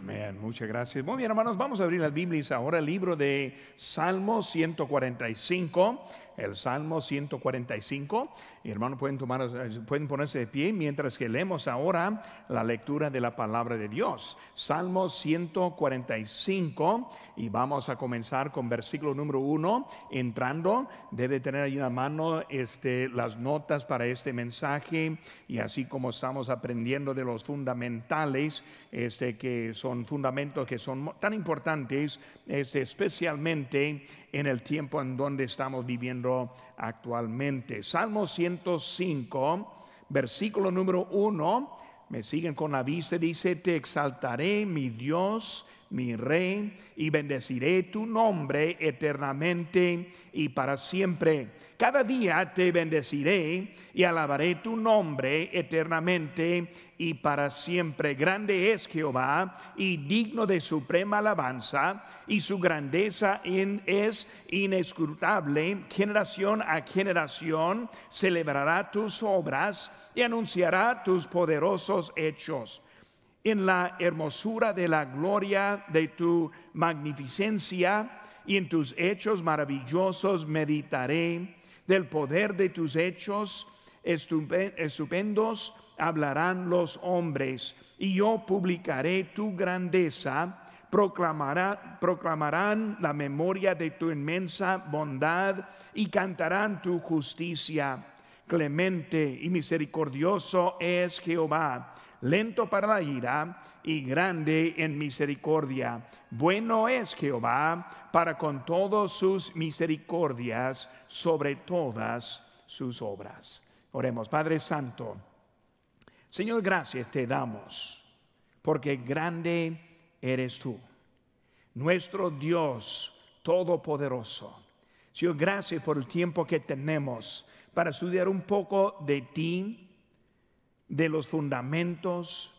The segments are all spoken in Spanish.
Amén, muchas gracias. Muy bien, hermanos, vamos a abrir las Biblias ahora, el libro de Salmo 145 el Salmo 145. Y hermanos, pueden, tomar, pueden ponerse de pie mientras que leemos ahora la lectura de la palabra de Dios. Salmo 145 y vamos a comenzar con versículo número 1. Entrando, debe tener ahí en la mano este, las notas para este mensaje y así como estamos aprendiendo de los fundamentales, este, que son fundamentos que son tan importantes, este, especialmente en el tiempo en donde estamos viviendo actualmente. Salmo 105, versículo número 1, me siguen con la vista, dice, te exaltaré, mi Dios, mi rey, y bendeciré tu nombre eternamente y para siempre. Cada día te bendeciré y alabaré tu nombre eternamente y para siempre. Grande es Jehová y digno de suprema alabanza, y su grandeza es inescrutable. Generación a generación celebrará tus obras y anunciará tus poderosos hechos en la hermosura de la gloria de tu magnificencia y en tus hechos maravillosos meditaré. Del poder de tus hechos estupendos hablarán los hombres y yo publicaré tu grandeza. Proclamará, proclamarán la memoria de tu inmensa bondad y cantarán tu justicia. Clemente y misericordioso es Jehová lento para la ira y grande en misericordia. Bueno es Jehová para con todas sus misericordias sobre todas sus obras. Oremos, Padre Santo. Señor, gracias te damos, porque grande eres tú, nuestro Dios Todopoderoso. Señor, gracias por el tiempo que tenemos para estudiar un poco de ti, de los fundamentos,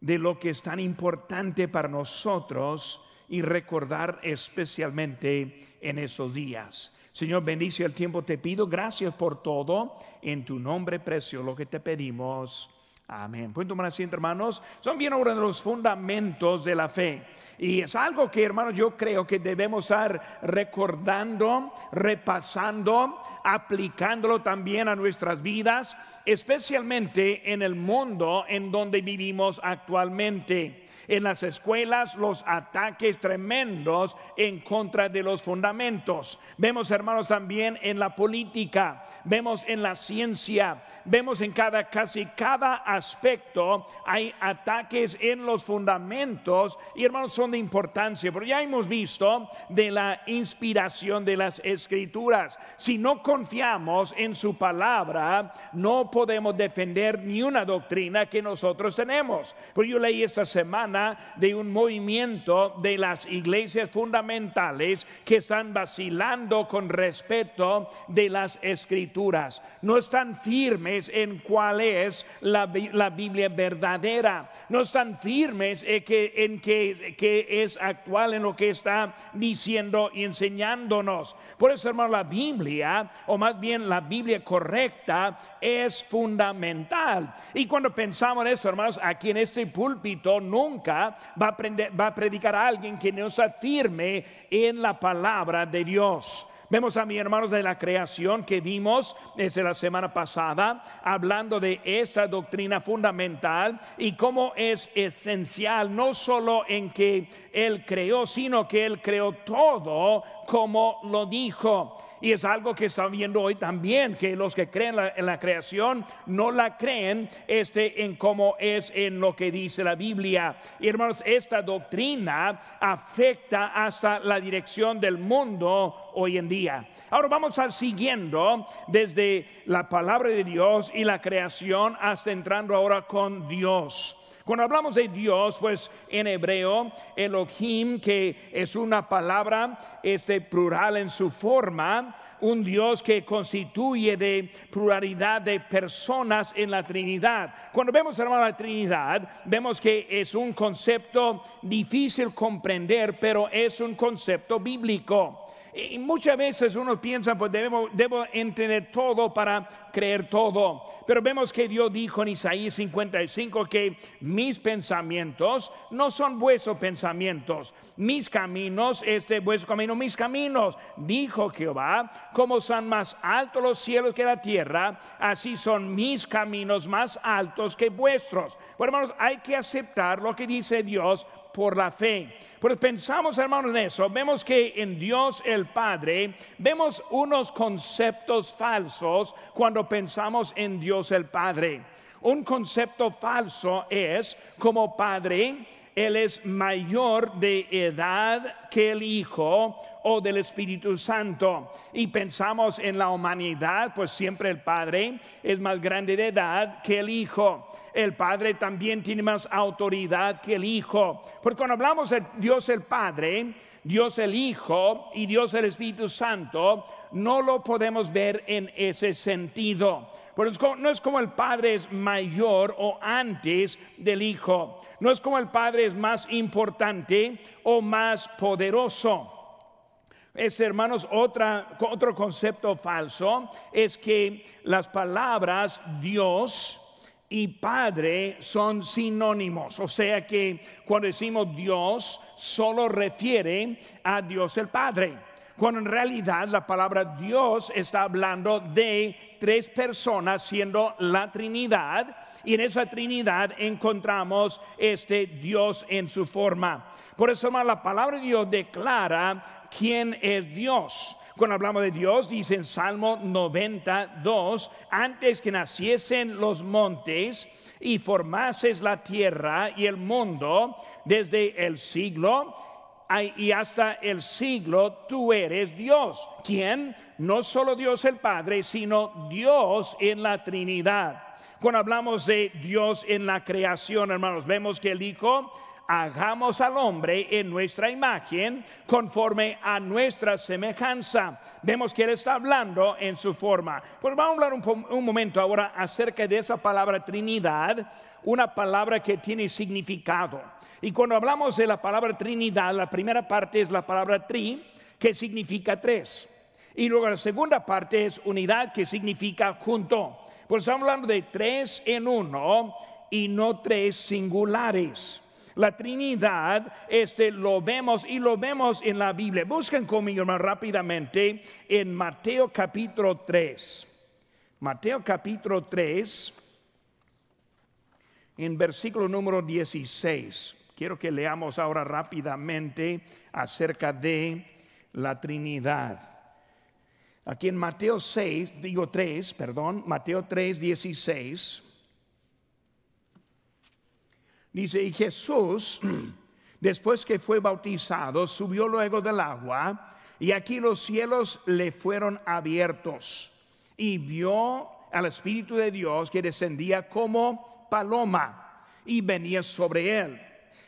de lo que es tan importante para nosotros y recordar especialmente en estos días. Señor, bendice el tiempo, te pido gracias por todo, en tu nombre precio lo que te pedimos. Amén. Pueden tomar asiento, hermanos. Son bien uno de los fundamentos de la fe. Y es algo que, hermanos, yo creo que debemos estar recordando, repasando, aplicándolo también a nuestras vidas, especialmente en el mundo en donde vivimos actualmente en las escuelas los ataques tremendos en contra de los fundamentos. Vemos, hermanos, también en la política, vemos en la ciencia, vemos en cada casi cada aspecto hay ataques en los fundamentos y hermanos son de importancia, pero ya hemos visto de la inspiración de las escrituras. Si no confiamos en su palabra, no podemos defender ni una doctrina que nosotros tenemos. Pero yo leí esta semana de un movimiento de las iglesias fundamentales que están vacilando con respecto de las escrituras. No están firmes en cuál es la, Biblia verdadera. No están firmes en, que, en que, es actual en lo que está diciendo y enseñándonos. Por eso, hermano, la Biblia, o más bien la Biblia correcta, es fundamental. Y cuando pensamos en eso, hermanos, aquí en este púlpito nunca va a, va a predicar a alguien que no está firme en la palabra de Dios. Vemos a mis hermanos de la creación que vimos desde la semana pasada, hablando de esta doctrina fundamental y cómo es esencial, no solo en que Él creó, sino que Él creó todo como lo dijo. Y es algo que está viendo hoy también, que los que creen en la creación no la creen este, en cómo es en lo que dice la Biblia. Y hermanos, esta doctrina afecta hasta la dirección del mundo hoy en día. Ahora vamos a siguiendo desde la palabra de Dios y la creación hasta entrando ahora con Dios. Cuando hablamos de Dios, pues en hebreo, Elohim, que es una palabra este, plural en su forma, un Dios que constituye de pluralidad de personas en la Trinidad. Cuando vemos, hermano, la Trinidad, vemos que es un concepto difícil comprender, pero es un concepto bíblico. Y muchas veces uno piensa, pues debo, debo entender todo para creer todo. Pero vemos que Dios dijo en Isaías 55 que mis pensamientos no son vuestros pensamientos, mis caminos, este vuestro camino, mis caminos, dijo Jehová, como son más altos los cielos que la tierra, así son mis caminos más altos que vuestros. Bueno, hermanos, hay que aceptar lo que dice Dios por la fe. Pues pensamos, hermanos, en eso. Vemos que en Dios el Padre, vemos unos conceptos falsos cuando pensamos en Dios el Padre. Un concepto falso es como Padre, Él es mayor de edad que el Hijo o del Espíritu Santo. Y pensamos en la humanidad, pues siempre el Padre es más grande de edad que el Hijo el Padre también tiene más autoridad que el Hijo. Porque cuando hablamos de Dios el Padre, Dios el Hijo y Dios el Espíritu Santo, no lo podemos ver en ese sentido. Porque no es como el Padre es mayor o antes del Hijo. No es como el Padre es más importante o más poderoso. Es, hermanos, otra, otro concepto falso es que las palabras Dios, y Padre son sinónimos. O sea que cuando decimos Dios, solo refiere a Dios el Padre. Cuando en realidad la palabra Dios está hablando de tres personas siendo la Trinidad y en esa Trinidad encontramos este Dios en su forma. Por eso la palabra de Dios declara quién es Dios. Cuando hablamos de Dios, dice en Salmo 92, antes que naciesen los montes y formases la tierra y el mundo, desde el siglo y hasta el siglo tú eres Dios. ¿Quién? No solo Dios el Padre, sino Dios en la Trinidad. Cuando hablamos de Dios en la creación, hermanos, vemos que el Hijo hagamos al hombre en nuestra imagen conforme a nuestra semejanza. Vemos que Él está hablando en su forma. Pues vamos a hablar un, momento ahora acerca de esa palabra Trinidad, una palabra que tiene significado. Y cuando hablamos de la palabra Trinidad, la primera parte es la palabra tri, que significa tres. Y luego la segunda parte es unidad, que significa junto. Pues estamos hablando de tres en uno y no tres singulares. La Trinidad, este lo vemos y lo vemos en la Biblia. Busquen conmigo más rápidamente en Mateo capítulo 3. Mateo capítulo 3, en versículo número 16. Quiero que leamos ahora rápidamente acerca de la Trinidad. Aquí en Mateo 6, digo 3, perdón, Mateo 3, 16. Dice, y Jesús, después que fue bautizado, subió luego del agua, y aquí los cielos le fueron abiertos, y vio al Espíritu de Dios que descendía como paloma y venía sobre él.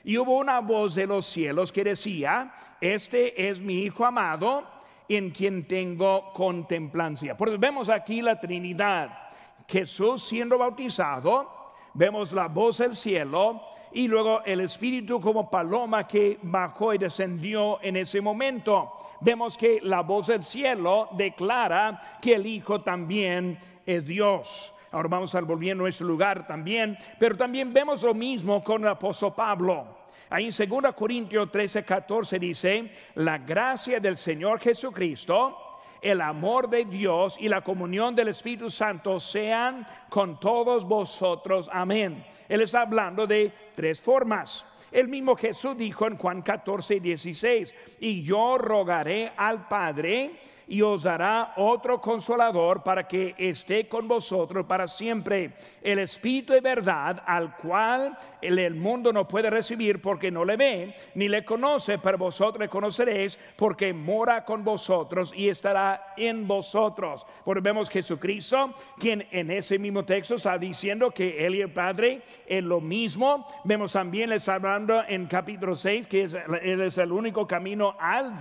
Y hubo una voz de los cielos que decía, este es mi Hijo amado, en quien tengo contemplancia. Por eso vemos aquí la Trinidad. Jesús siendo bautizado, vemos la voz del cielo y luego el Espíritu como paloma que bajó y descendió en ese momento. Vemos que la voz del cielo declara que el Hijo también es Dios. Ahora vamos a volver a nuestro lugar también, pero también vemos lo mismo con el apóstol Pablo. Ahí en 2 Corintios 13, 14 dice, la gracia del Señor Jesucristo el amor de Dios y la comunión del Espíritu Santo sean con todos vosotros. Amén. Él está hablando de tres formas. El mismo Jesús dijo en Juan 14, 16, y yo rogaré al Padre y os dará otro consolador para que esté con vosotros para siempre. El Espíritu de verdad al cual el, mundo no puede recibir porque no le ve ni le conoce, pero vosotros le conoceréis porque mora con vosotros y estará en vosotros. Porque vemos Jesucristo, quien en ese mismo texto está diciendo que Él y el Padre es lo mismo. Vemos también, les hablando en capítulo 6, que Él es el único camino al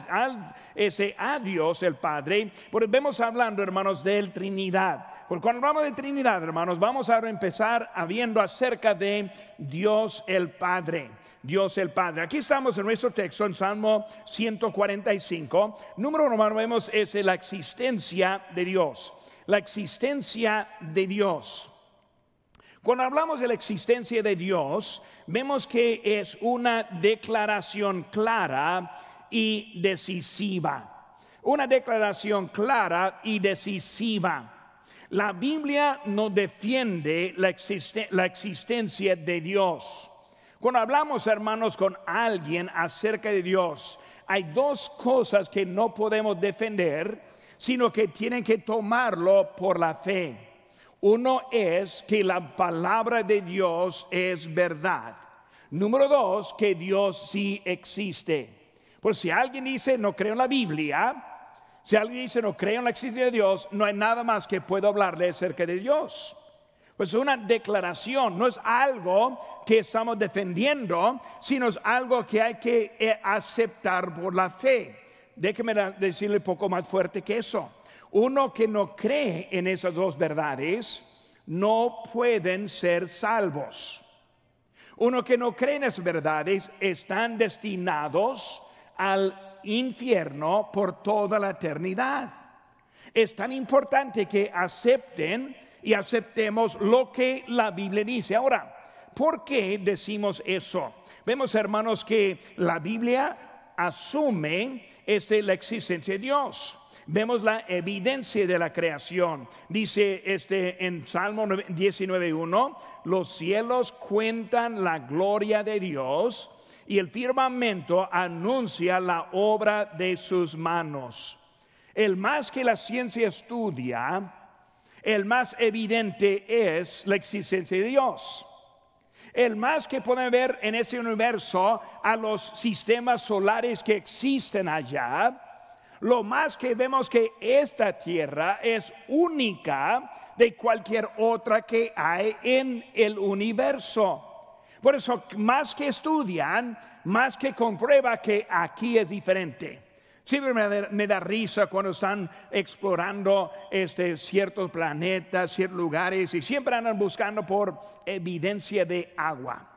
ese a Dios el Padre Padre. Vemos hablando, hermanos, de Trinidad. Porque cuando hablamos de Trinidad, hermanos, vamos a empezar viendo acerca de Dios el Padre. Dios el Padre. Aquí estamos en nuestro texto, en Salmo 145. Número uno, vemos es la existencia de Dios. La existencia de Dios. Cuando hablamos de la existencia de Dios, vemos que es una declaración clara y decisiva. Una declaración clara y decisiva. La Biblia no defiende la, existencia de Dios. Cuando hablamos, hermanos, con alguien acerca de Dios, hay dos cosas que no podemos defender, sino que tienen que tomarlo por la fe. Uno es que la palabra de Dios es verdad. Número dos, que Dios sí existe. Por si alguien dice no creo en la Biblia, si alguien dice no creo en la existencia de Dios, no hay nada más que puedo hablarle acerca de Dios. Pues es una declaración, no es algo que estamos defendiendo, sino es algo que hay que eh, aceptar por la fe. Déjeme decirle un poco más fuerte que eso. Uno que no cree en esas dos verdades no pueden ser salvos. Uno que no cree en esas verdades están destinados al infierno por toda la eternidad. Es tan importante que acepten y aceptemos lo que la Biblia dice. Ahora, ¿por qué decimos eso? Vemos, hermanos, que la Biblia asume este, la existencia de Dios vemos la evidencia de la creación. Dice este en Salmo 19:1, los cielos cuentan la gloria de Dios y el firmamento anuncia la obra de sus manos. El más que la ciencia estudia, el más evidente es la existencia de Dios. El más que pueden ver en ese universo a los sistemas solares que existen allá, lo más que vemos que esta tierra es única de cualquier otra que hay en el universo. Por eso, más que estudian, más que comprueba que aquí es diferente. Siempre me da, risa cuando están explorando este, ciertos planetas, ciertos lugares y siempre andan buscando por evidencia de agua.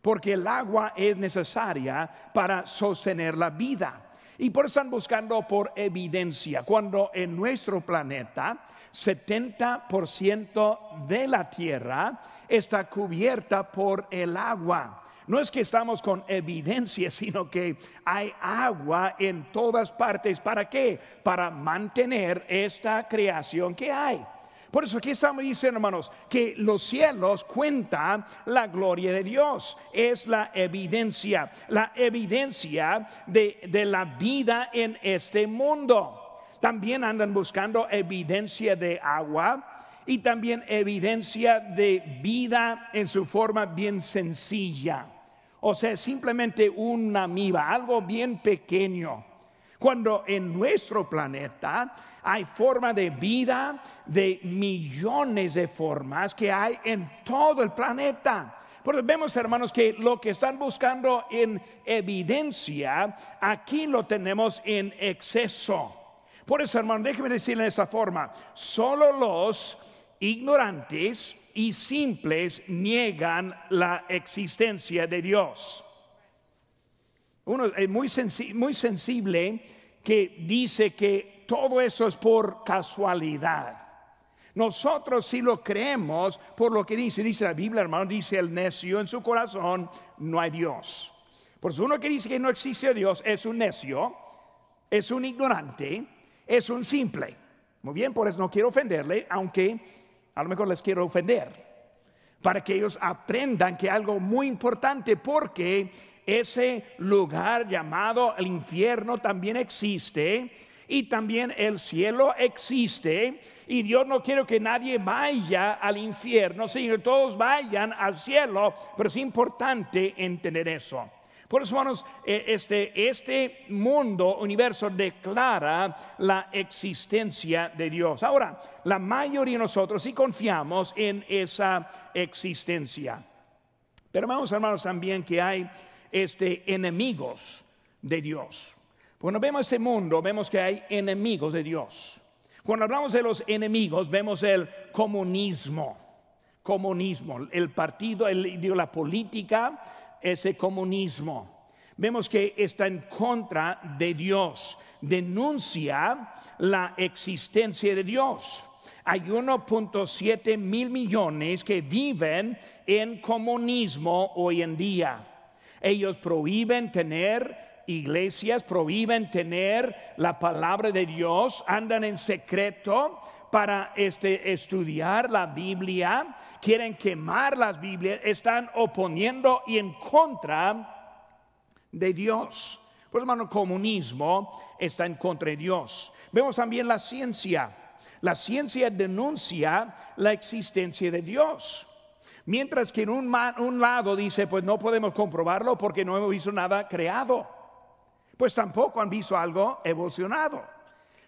Porque el agua es necesaria para sostener la vida. Y por eso están buscando por evidencia, cuando en nuestro planeta 70% de la Tierra está cubierta por el agua. No es que estamos con evidencia, sino que hay agua en todas partes. ¿Para qué? Para mantener esta creación que hay. Por eso aquí estamos diciendo, hermanos, que los cielos cuentan la gloria de Dios. Es la evidencia, la evidencia de, de la vida en este mundo. También andan buscando evidencia de agua y también evidencia de vida en su forma bien sencilla. O sea, simplemente una amiba, algo bien pequeño. Cuando en nuestro planeta hay forma de vida de millones de formas que hay en todo el planeta. Porque vemos, hermanos, que lo que están buscando en evidencia, aquí lo tenemos en exceso. Por eso, hermano, déjeme decirle de esa forma, solo los ignorantes y simples niegan la existencia de Dios uno es muy, muy sensible que dice que todo eso es por casualidad. Nosotros si lo creemos por lo que dice, dice la Biblia, hermano, dice el necio en su corazón, no hay Dios. Por eso uno que dice que no existe Dios es un necio, es un ignorante, es un simple. Muy bien, por eso no quiero ofenderle, aunque a lo mejor les quiero ofender, para que ellos aprendan que algo muy importante, porque ese lugar llamado el infierno también existe y también el cielo existe y Dios no quiere que nadie vaya al infierno, sino que todos vayan al cielo, pero es importante entender eso. Por eso, hermanos, eh, este, este mundo, universo, declara la existencia de Dios. Ahora, la mayoría de nosotros sí confiamos en esa existencia. Pero vamos, hermanos, también que hay este, enemigos de Dios. Cuando vemos ese mundo, vemos que hay enemigos de Dios. Cuando hablamos de los enemigos, vemos el comunismo. Comunismo, el partido, la política, ese comunismo. Vemos que está en contra de Dios, denuncia la existencia de Dios. Hay 1.7 mil millones que viven en comunismo hoy en día. Ellos prohíben tener iglesias prohíben tener la palabra de Dios, andan en secreto para este, estudiar la Biblia, quieren quemar las Biblias, están oponiendo y en contra de Dios. Por hermano, comunismo está en contra de Dios. Vemos también la ciencia. La ciencia denuncia la existencia de Dios. Mientras que en un, un lado dice, pues no podemos comprobarlo porque no hemos visto nada creado pues tampoco han visto algo evolucionado.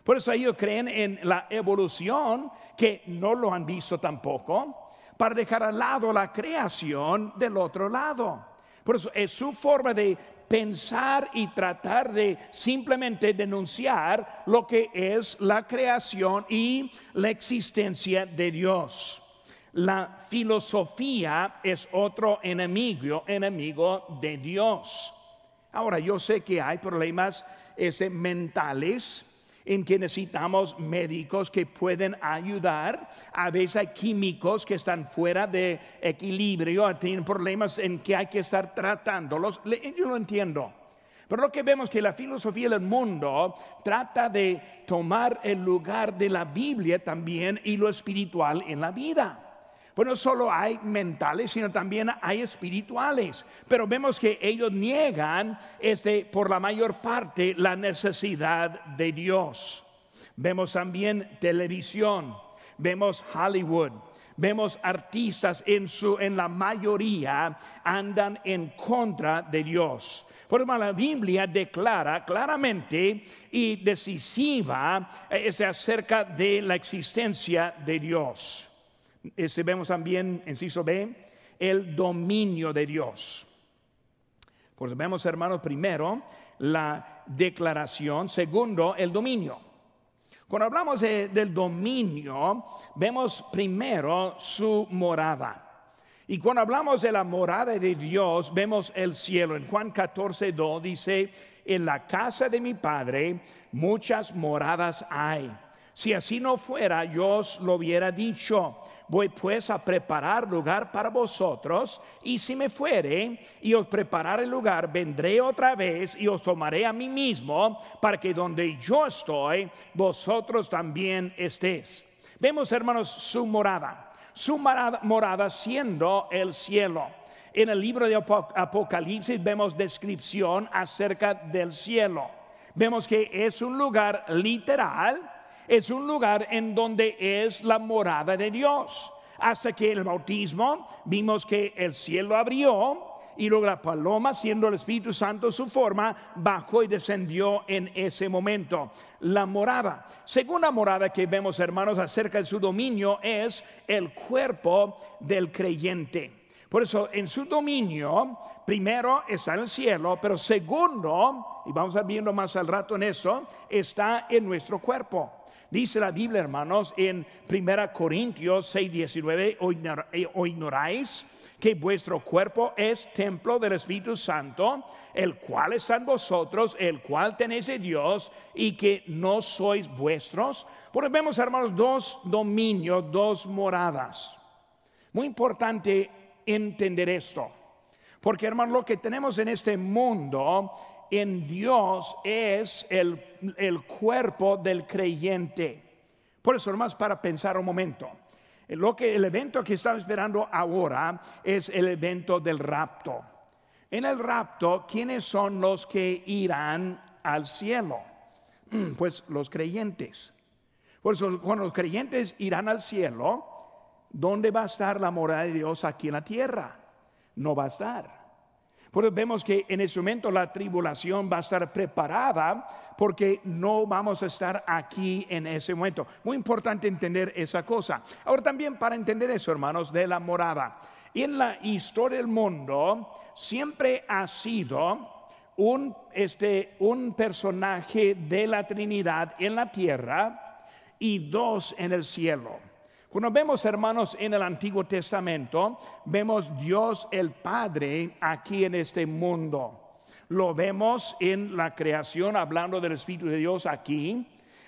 Por eso ellos creen en la evolución, que no lo han visto tampoco, para dejar al lado la creación del otro lado. Por eso es su forma de pensar y tratar de simplemente denunciar lo que es la creación y la existencia de Dios. La filosofía es otro enemigo, enemigo de Dios. Ahora, yo sé que hay problemas este, mentales en que necesitamos médicos que pueden ayudar. A veces hay químicos que están fuera de equilibrio, tienen problemas en que hay que estar tratándolos. Yo lo entiendo. Pero lo que vemos que la filosofía del mundo trata de tomar el lugar de la Biblia también y lo espiritual en la vida. Pues no solo hay mentales, sino también hay espirituales. Pero vemos que ellos niegan este, por la mayor parte la necesidad de Dios. Vemos también televisión, vemos Hollywood, vemos artistas en su en la mayoría andan en contra de Dios. Por eso la Biblia declara claramente y decisiva eh, acerca de la existencia de Dios. Ese vemos también, inciso B, el dominio de Dios. Pues vemos, hermanos, primero la declaración, segundo, el dominio. Cuando hablamos del dominio, vemos primero su morada. Y cuando hablamos de la morada de Dios, vemos el cielo. En Juan 14, 2 dice, en la casa de mi Padre muchas moradas hay. Si así no fuera, yo os lo hubiera dicho Voy pues a preparar lugar para vosotros, y si me fuere y os preparar el lugar, vendré otra vez y os tomaré a mí mismo, para que donde yo estoy, vosotros también estéis. Vemos, hermanos, su morada, su morada siendo el cielo. En el libro de Apocalipsis vemos descripción acerca del cielo. Vemos que es un lugar literal, es un lugar en donde es la morada de Dios. Hasta que el bautismo vimos que el cielo abrió y luego la paloma, siendo el Espíritu Santo su forma, bajó y descendió en ese momento. La morada. Segunda morada que vemos, hermanos, acerca de su dominio es el cuerpo del creyente. Por eso, en su dominio, primero está en el cielo, pero segundo, y vamos a viendo más al rato en esto, está en nuestro cuerpo. Dice la Biblia, hermanos, en 1 Corintios 6, 19, o ignoráis que vuestro cuerpo es templo del Espíritu Santo, el cual está en vosotros, el cual tenéis de Dios, y que no sois vuestros. Porque vemos, hermanos, dos dominios, dos moradas. Muy importante entender esto. Porque, hermanos, lo que tenemos en este mundo en Dios es el, cuerpo del creyente. Por eso, más para pensar un momento. Lo que el evento que estamos esperando ahora es el evento del rapto. En el rapto, ¿quiénes son los que irán al cielo? Pues los creyentes. Por eso, cuando los creyentes irán al cielo, ¿dónde va a estar la morada de Dios aquí en la tierra? No va a estar. Pues vemos que en ese momento la tribulación va a estar preparada porque no vamos a estar aquí en ese momento. Muy importante entender esa cosa. Ahora también para entender eso, hermanos, de la morada. En la historia del mundo siempre ha sido un, este, un personaje de la Trinidad en la tierra y dos en el cielo. Cuando vemos, hermanos, en el Antiguo Testamento, vemos Dios el Padre aquí en este mundo. Lo vemos en la creación, hablando del Espíritu de Dios aquí.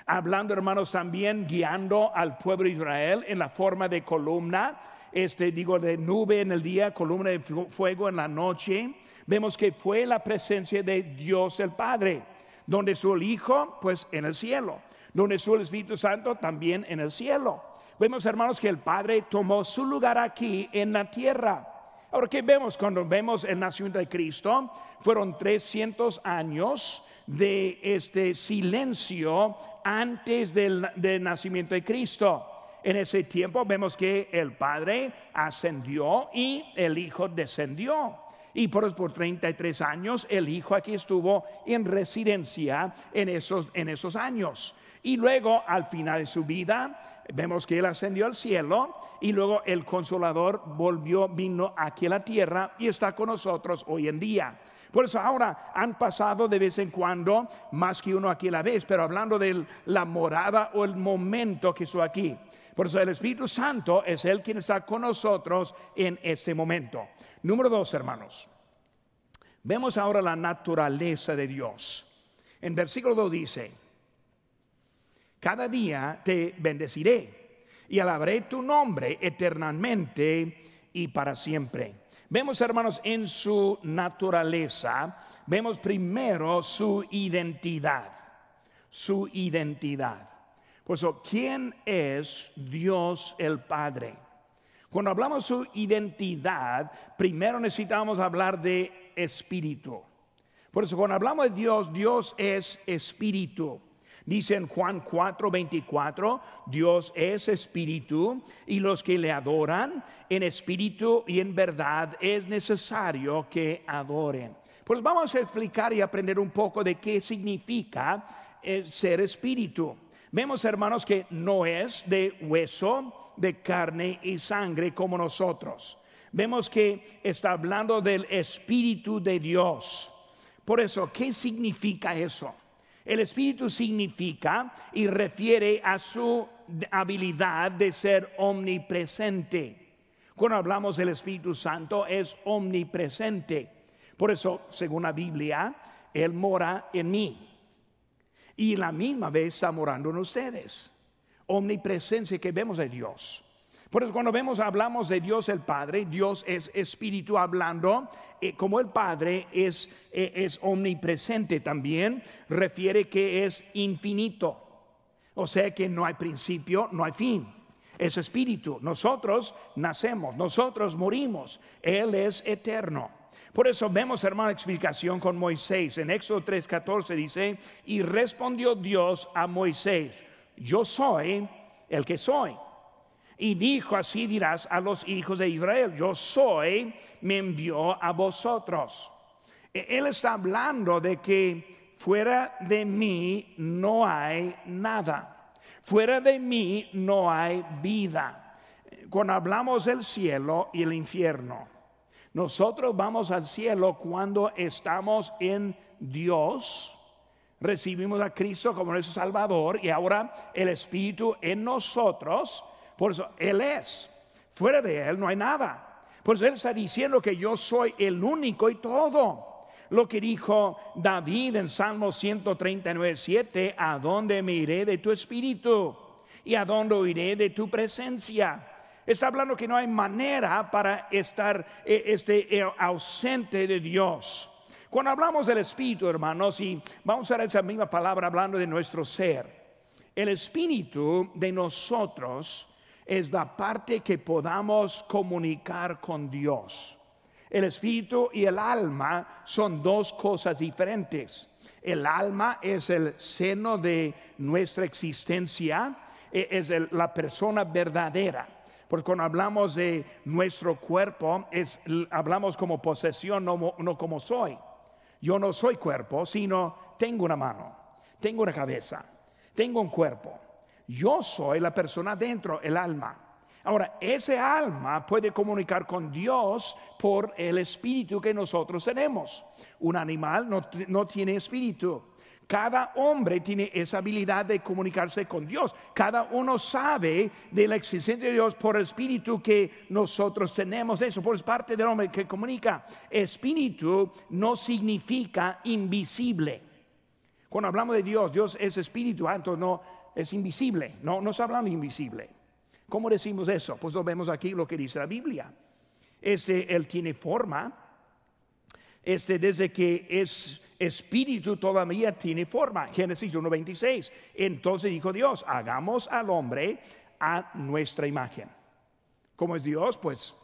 Hablando, hermanos, también guiando al pueblo de Israel en la forma de columna, este digo de nube en el día, columna de fuego en la noche. Vemos que fue la presencia de Dios el Padre, donde el Hijo, pues en el cielo, donde el Espíritu Santo, también en el cielo. Vemos, hermanos, que el Padre tomó su lugar aquí en la tierra. Ahora, ¿qué vemos cuando vemos el nacimiento de Cristo? Fueron 300 años de este silencio antes del, nacimiento de Cristo. En ese tiempo vemos que el Padre ascendió y el Hijo descendió. Y por, por 33 años el Hijo aquí estuvo en residencia en esos, en esos años. Y luego al final de su vida vemos que él ascendió al cielo y luego el consolador volvió, vino aquí a la tierra y está con nosotros hoy en día. Por eso ahora han pasado de vez en cuando más que uno aquí a la vez, pero hablando de la morada o el momento que estoy aquí. Por eso el Espíritu Santo es el quien está con nosotros en este momento. Número dos, hermanos. Vemos ahora la naturaleza de Dios. En versículo 2 dice, cada día te bendeciré y alabaré tu nombre eternamente y para siempre. Vemos, hermanos, en su naturaleza, vemos primero su identidad, su identidad. Por eso, ¿quién es Dios el Padre? Cuando hablamos su identidad, primero necesitamos hablar de espíritu. Por eso, cuando hablamos de Dios, Dios es espíritu. Dice en Juan 4, 24, Dios es espíritu y los que le adoran en espíritu y en verdad es necesario que adoren. Pues vamos a explicar y aprender un poco de qué significa ser espíritu. Vemos, hermanos, que no es de hueso, de carne y sangre como nosotros. Vemos que está hablando del espíritu de Dios. Por eso, ¿qué significa eso? El espíritu significa y refiere a su habilidad de ser omnipresente. Cuando hablamos del Espíritu Santo es omnipresente. Por eso, según la Biblia, Él mora en mí. Y la misma vez está morando en ustedes. Omnipresencia que vemos de Dios. Por eso cuando vemos, hablamos de Dios el Padre, Dios es espíritu hablando, eh, como el Padre es, eh, es omnipresente también, refiere que es infinito. O sea que no hay principio, no hay fin. Es espíritu. Nosotros nacemos, nosotros morimos. Él es eterno. Por eso vemos, hermano, explicación con Moisés. En Éxodo 3:14 dice, y respondió Dios a Moisés, yo soy el que soy. Y dijo, así dirás a los hijos de Israel, yo soy, me envió a vosotros. E, él está hablando de que fuera de mí no hay nada. Fuera de mí no hay vida. Cuando hablamos del cielo y el infierno, nosotros vamos al cielo cuando estamos en Dios, recibimos a Cristo como nuestro Salvador y ahora el Espíritu en nosotros por eso Él es. Fuera de Él no hay nada. Por eso Él está diciendo que yo soy el único y todo. Lo que dijo David en Salmo 139, 7, ¿a dónde me iré de tu espíritu? ¿Y a dónde iré de tu presencia? Está hablando que no hay manera para estar eh, este, eh, ausente de Dios. Cuando hablamos del espíritu, hermanos, y vamos a usar esa misma palabra hablando de nuestro ser, el espíritu de nosotros es la parte que podamos comunicar con Dios. El espíritu y el alma son dos cosas diferentes. El alma es el seno de nuestra existencia, e, es la persona verdadera. Porque cuando hablamos de nuestro cuerpo, es, hablamos como posesión, no, no como soy. Yo no soy cuerpo, sino tengo una mano, tengo una cabeza, tengo un cuerpo. Yo soy la persona dentro, el alma. Ahora, ese alma puede comunicar con Dios por el espíritu que nosotros tenemos. Un animal no, no tiene espíritu. Cada hombre tiene esa habilidad de comunicarse con Dios. Cada uno sabe de la existencia de Dios por el espíritu que nosotros tenemos. Eso por parte del hombre que comunica. Espíritu no significa invisible. Cuando hablamos de Dios, Dios es espíritu, ah, entonces no es invisible. No, no está hablando invisible. ¿Cómo decimos eso? Pues lo vemos aquí lo que dice la Biblia. Este, él tiene forma. Este, desde que es espíritu todavía tiene forma. Génesis 1.26. Entonces dijo Dios, hagamos al hombre a nuestra imagen. ¿Cómo es Dios? Pues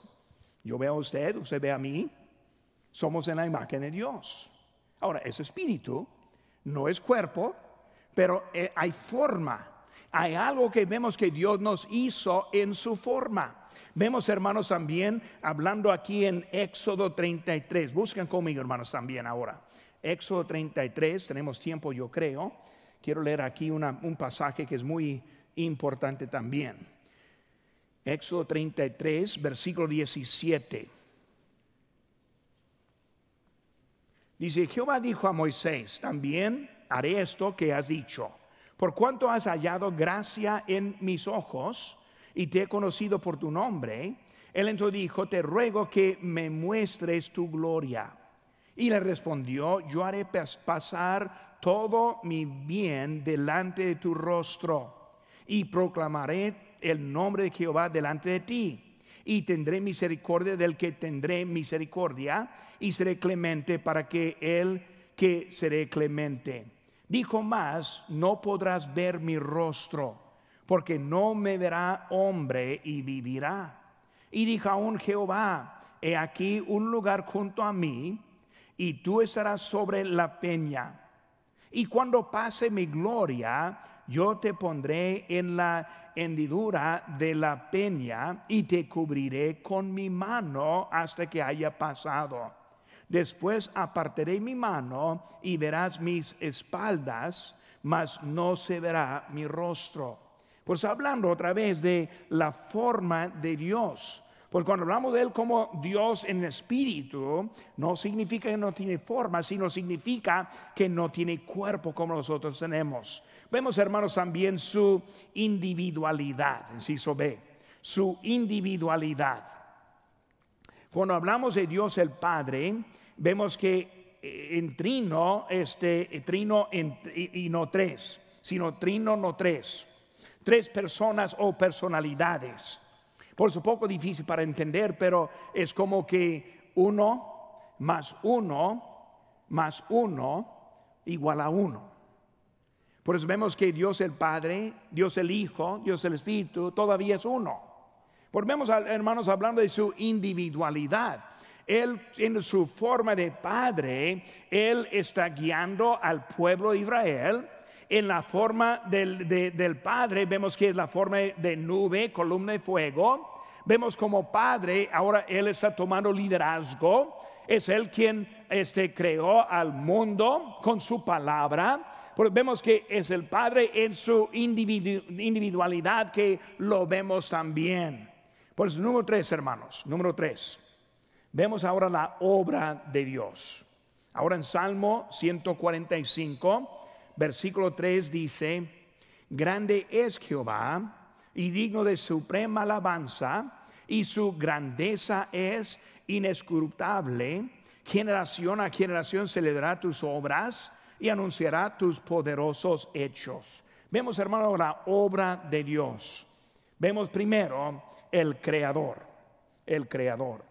yo veo a usted, usted ve a mí. Somos en la imagen de Dios. Ahora, es espíritu, no es cuerpo, pero eh, hay forma hay algo que vemos que Dios nos hizo en su forma. Vemos, hermanos, también hablando aquí en Éxodo 33. Buscan conmigo, hermanos, también ahora. Éxodo 33, tenemos tiempo, yo creo. Quiero leer aquí un pasaje que es muy importante también. Éxodo 33, versículo 17. Dice, Jehová dijo a Moisés, también haré esto que has dicho por cuanto has hallado gracia en mis ojos y te he conocido por tu nombre, él entonces dijo, te ruego que me muestres tu gloria. Y le respondió, yo haré pasar todo mi bien delante de tu rostro y proclamaré el nombre de Jehová delante de ti. Y tendré misericordia del que tendré misericordia y seré clemente para que él que seré clemente. Dijo más, no podrás ver mi rostro, porque no me verá hombre y vivirá. Y dijo aún Jehová, he aquí un lugar junto a mí, y tú estarás sobre la peña. Y cuando pase mi gloria, yo te pondré en la hendidura de la peña y te cubriré con mi mano hasta que haya pasado. Después apartaré mi mano y verás mis espaldas, mas no se verá mi rostro. Pues hablando otra vez de la forma de Dios. Pues cuando hablamos de Él como Dios en espíritu, no significa que no tiene forma, sino significa que no tiene cuerpo como nosotros tenemos. Vemos, hermanos, también su individualidad, inciso B, su individualidad. Cuando hablamos de Dios el Padre, vemos que eh, en trino, este eh, trino y, no tres, sino trino no tres. Tres personas o personalidades. Por eso poco difícil para entender, pero es como que uno más uno más uno igual a uno. Por eso vemos que Dios el Padre, Dios el Hijo, Dios el Espíritu, todavía es uno. Por vemos, hermanos, hablando de su individualidad. Él en su forma de padre, Él está guiando al pueblo de Israel. En la forma del, del Padre vemos que es la forma de nube, columna de fuego. Vemos como Padre, ahora Él está tomando liderazgo. Es Él quien este, creó al mundo con su palabra. Porque vemos que es el Padre en su individualidad que lo vemos también. Por eso, número tres, hermanos. Número tres. Vemos ahora la obra de Dios. Ahora en Salmo 145, versículo 3 dice, Grande es Jehová y digno de suprema alabanza, y su grandeza es inescrutable. Generación a generación celebrará tus obras y anunciará tus poderosos hechos. Vemos, hermano, la obra de Dios. Vemos primero el creador, el creador.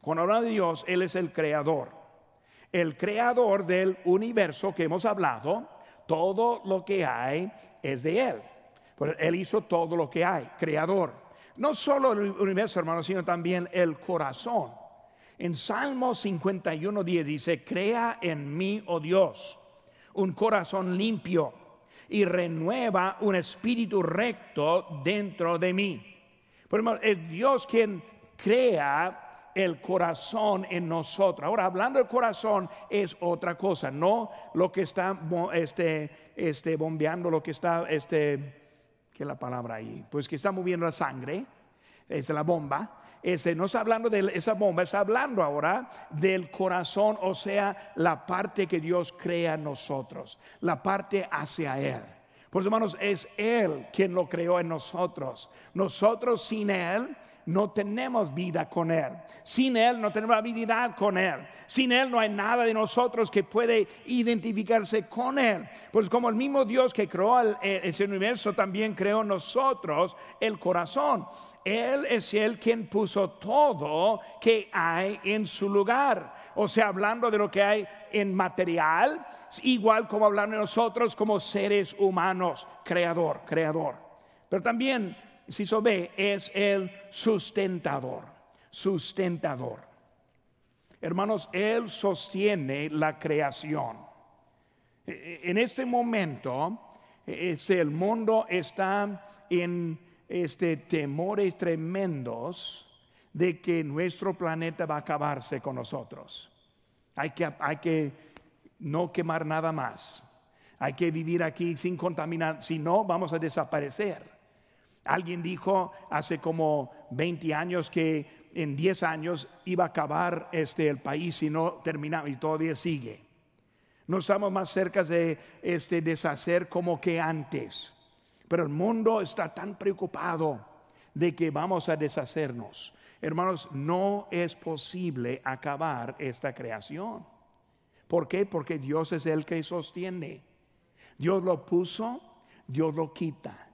Cuando habla de Dios, Él es el creador. El creador del universo que hemos hablado, todo lo que hay es de Él. Pues él hizo todo lo que hay, creador. No solo el universo, hermano, sino también el corazón. En Salmo 51, 10 dice, crea en mí, oh Dios, un corazón limpio y renueva un espíritu recto dentro de mí. Pero es Dios quien crea el corazón en nosotros. Ahora, hablando del corazón es otra cosa, no lo que está este, este, bombeando, lo que está, este, ¿qué es la palabra ahí? Pues que está moviendo la sangre, es la bomba. Este, no está hablando de esa bomba, está hablando ahora del corazón, o sea, la parte que Dios crea en nosotros, la parte hacia Él. Pues hermanos, es Él quien lo creó en nosotros. Nosotros sin Él no tenemos vida con Él. Sin Él no tenemos habilidad con Él. Sin Él no hay nada de nosotros que puede identificarse con Él. Pues como el mismo Dios que creó ese universo también creó nosotros el corazón. Él es el quien puso todo que hay en su lugar. O sea, hablando de lo que hay en material, igual como hablando de nosotros como seres humanos, creador, creador. Pero también se ve, es el sustentador, sustentador. Hermanos, Él sostiene la creación. E, e, en este momento, este, el mundo está en este, temores tremendos de que nuestro planeta va a acabarse con nosotros. Hay que, hay que no quemar nada más. Hay que vivir aquí sin contaminar, si no, vamos a desaparecer. Alguien dijo hace como 20 años que en 10 años iba a acabar este, el país si no terminaba y todavía sigue. No estamos más cerca de este, deshacer como que antes, pero el mundo está tan preocupado de que vamos a deshacernos. Hermanos, no es posible acabar esta creación. ¿Por qué? Porque Dios es el que sostiene. Dios lo puso, Dios lo quita.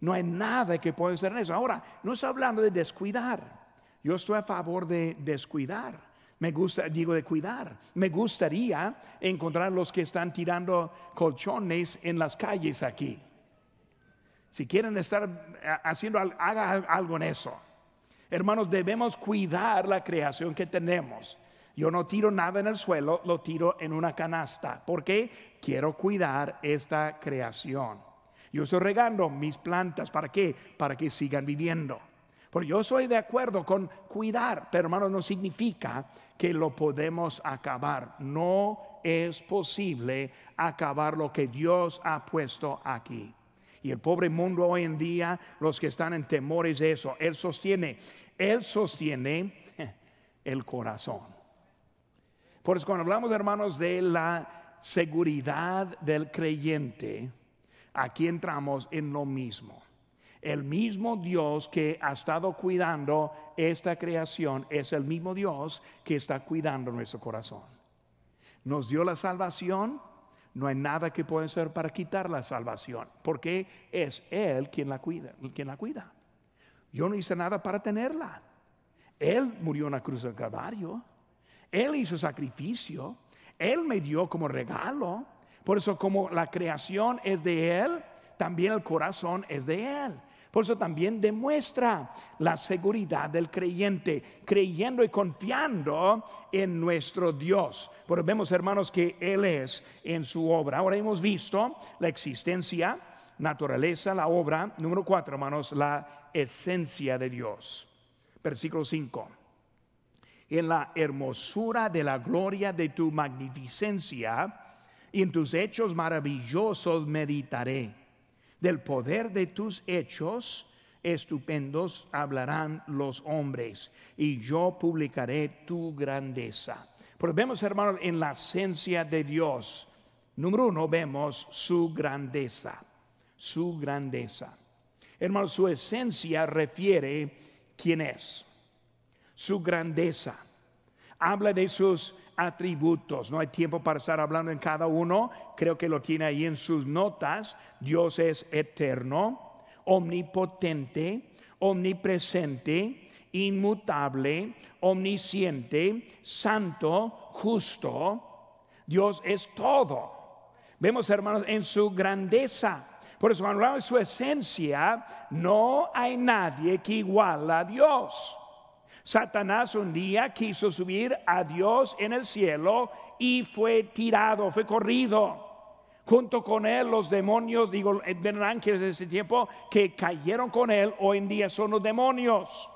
No hay nada que pueda ser en eso. Ahora, no estoy hablando de descuidar. Yo estoy a favor de descuidar. Me gusta, digo de cuidar. Me gustaría encontrar los que están tirando colchones en las calles aquí. Si quieren estar haciendo, haga algo en eso. Hermanos, debemos cuidar la creación que tenemos. Yo no tiro nada en el suelo, lo tiro en una canasta. ¿Por qué? Quiero cuidar esta creación. Yo estoy regando mis plantas. ¿Para qué? Para que sigan viviendo. Porque yo soy de acuerdo con cuidar, pero hermano, no significa que lo podemos acabar. No es posible acabar lo que Dios ha puesto aquí. Y el pobre mundo hoy en día, los que están en temores de eso, Él sostiene, Él sostiene el corazón. Por eso cuando hablamos, hermanos, de la seguridad del creyente, aquí entramos en lo mismo. El mismo Dios que ha estado cuidando esta creación es el mismo Dios que está cuidando nuestro corazón. Nos dio la salvación, no hay nada que pueda hacer para quitar la salvación, porque es Él quien la cuida, quien la cuida. Yo no hice nada para tenerla. Él murió en la cruz del Calvario. Él hizo sacrificio. Él me dio como regalo. Por eso como la creación es de Él, también el corazón es de Él. Por eso también demuestra la seguridad del creyente, creyendo y confiando en nuestro Dios. Porque vemos, hermanos, que Él es en su obra. Ahora hemos visto la existencia, naturaleza, la obra. Número cuatro, hermanos, la esencia de Dios. Versículo 5. En la hermosura de la gloria de tu magnificencia, y en tus hechos maravillosos meditaré. Del poder de tus hechos estupendos hablarán los hombres, y yo publicaré tu grandeza. Porque vemos, hermanos, en la esencia de Dios, número uno, vemos su grandeza, su grandeza. Hermanos, su esencia refiere quién es, su grandeza. Habla de sus atributos. No hay tiempo para estar hablando en cada uno. Creo que lo tiene ahí en sus notas. Dios es eterno, omnipotente, omnipresente, inmutable, omnisciente, santo, justo. Dios es todo. Vemos, hermanos, en su grandeza. Por eso, cuando hablamos de su esencia, no hay nadie que iguala a Dios. Satanás un día quiso subir a Dios en el cielo y fue tirado, fue corrido. Junto con él los demonios, digo, eran ángeles de ese tiempo que cayeron con él, hoy en día son los demonios.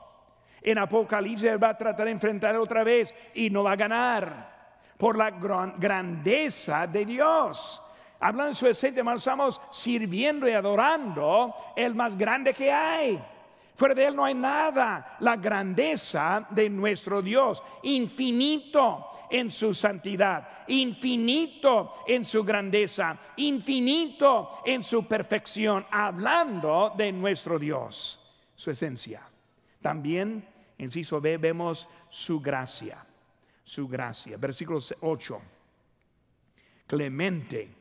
En Apocalipsis él va a tratar de enfrentar otra vez y no va a ganar por la grandeza de Dios. Hablando en su esencia, estamos sirviendo y adorando el más grande que hay. Fuera de Él no hay nada. La grandeza de nuestro Dios, infinito en su santidad, infinito en su grandeza, infinito en su perfección, hablando de nuestro Dios, su esencia. También, en Ciso B, vemos su gracia, su gracia. Versículo 8. Clemente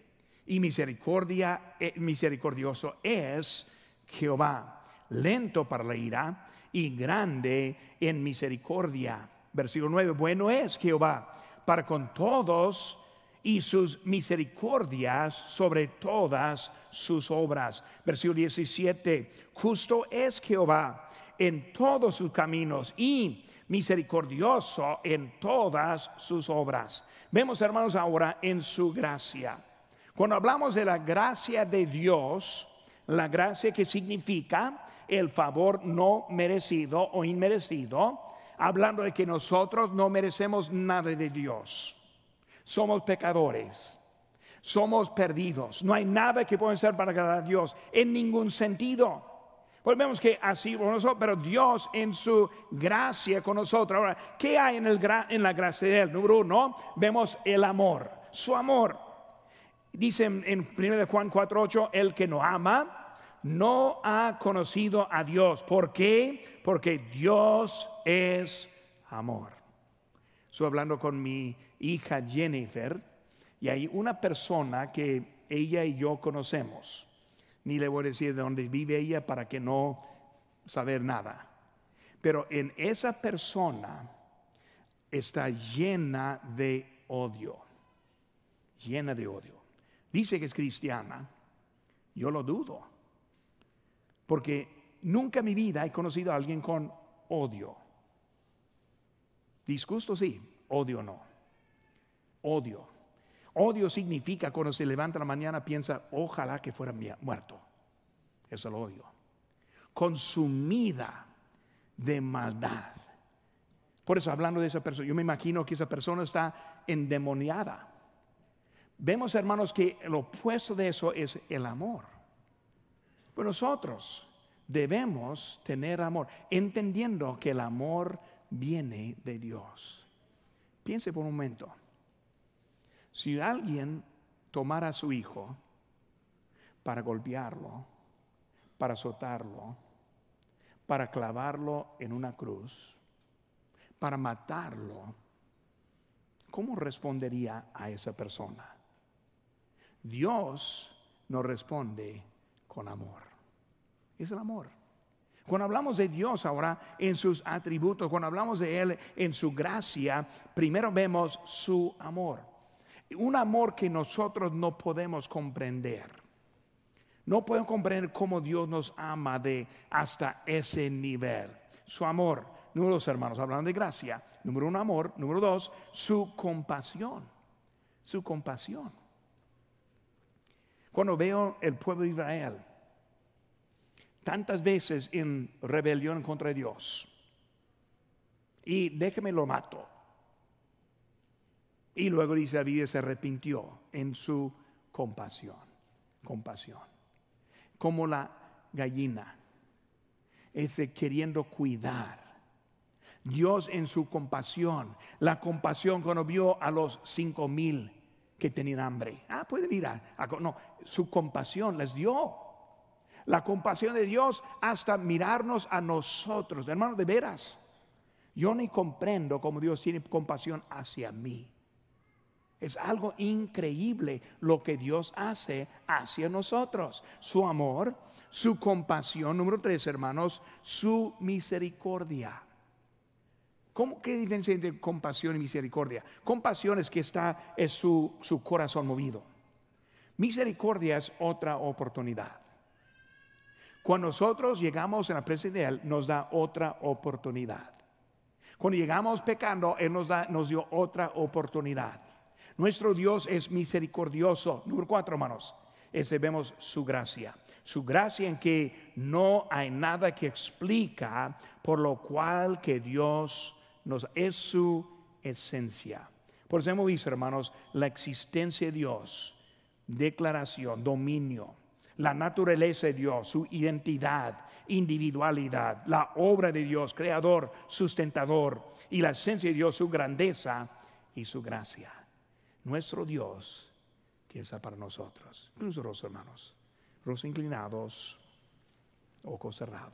y misericordia, eh, misericordioso es Jehová lento para la ira y grande en misericordia. Versículo 9, bueno es Jehová para con todos y sus misericordias sobre todas sus obras. Versículo 17, justo es Jehová en todos sus caminos y misericordioso en todas sus obras. Vemos, hermanos, ahora en su gracia. Cuando hablamos de la gracia de Dios, la gracia que significa el favor no merecido o inmerecido, hablando de que nosotros no merecemos nada de Dios. Somos pecadores, somos perdidos, no hay nada que pueda ser para agradar a Dios en ningún sentido. Pues vemos que así, pero Dios en su gracia con nosotros. Ahora, ¿qué hay en, el, en la gracia de Él? Número uno, vemos el amor, su amor. Dice en 1 Juan 4:8, el que no ama no ha conocido a Dios. ¿Por qué? Porque Dios es amor. Estoy hablando con mi hija Jennifer y hay una persona que ella y yo conocemos. Ni le voy a decir de dónde vive ella para que no saber nada. Pero en esa persona está llena de odio. Llena de odio. Dice que es cristiana. Yo lo dudo. Porque nunca en mi vida he conocido a alguien con odio. Disgusto sí, odio no. Odio. Odio significa cuando se levanta la mañana piensa, ojalá que fuera muerto. Eso es el odio. Consumida de maldad. Por eso, hablando de esa persona, yo me imagino que esa persona está endemoniada. Vemos, hermanos, que lo opuesto de eso es el amor. Pues nosotros debemos tener amor, entendiendo que el amor viene de Dios. Piense por un momento. Si alguien tomara a su hijo para golpearlo, para azotarlo, para clavarlo en una cruz, para matarlo, ¿cómo respondería a esa persona? Dios no responde amor. Es el amor. Cuando hablamos de Dios ahora en sus atributos, cuando hablamos de Él en su gracia, primero vemos su amor. Un amor que nosotros no podemos comprender. No podemos comprender cómo Dios nos ama de hasta ese nivel. Su amor. Número dos, hermanos, hablando de gracia. Número uno, amor. Número dos, su compasión. Su compasión. Cuando veo el pueblo de Israel tantas veces en rebelión contra Dios y déjeme lo mato. Y luego dice David se arrepintió en su compasión, compasión. Como la gallina, ese queriendo cuidar. Dios en su compasión, la compasión cuando vio a los cinco mil que tenían hambre. Ah, pueden ir a, no, su compasión les dio. La compasión de Dios hasta mirarnos a nosotros. Hermano, de veras, yo ni comprendo cómo Dios tiene compasión hacia mí. Es algo increíble lo que Dios hace hacia nosotros. Su amor, su compasión. Número tres, hermanos, su misericordia. ¿Cómo, ¿Qué diferencia entre compasión y misericordia? Compasión es que está, es su, su corazón movido. Misericordia es otra oportunidad. Cuando nosotros llegamos en la presencia de Él, nos da otra oportunidad. Cuando llegamos pecando, Él nos, da, nos dio otra oportunidad. Nuestro Dios es misericordioso. Número cuatro, hermanos. Ese vemos su gracia. Su gracia en que no hay nada que explica por lo cual que Dios nos es su esencia. Por eso hemos visto, hermanos, la existencia de Dios declaración, dominio, la naturaleza de Dios, su identidad, individualidad, la obra de Dios, creador, sustentador, y la esencia de Dios, su grandeza y su gracia. Nuestro Dios, que es para nosotros. Incluso los hermanos, los inclinados, ojos cerrados.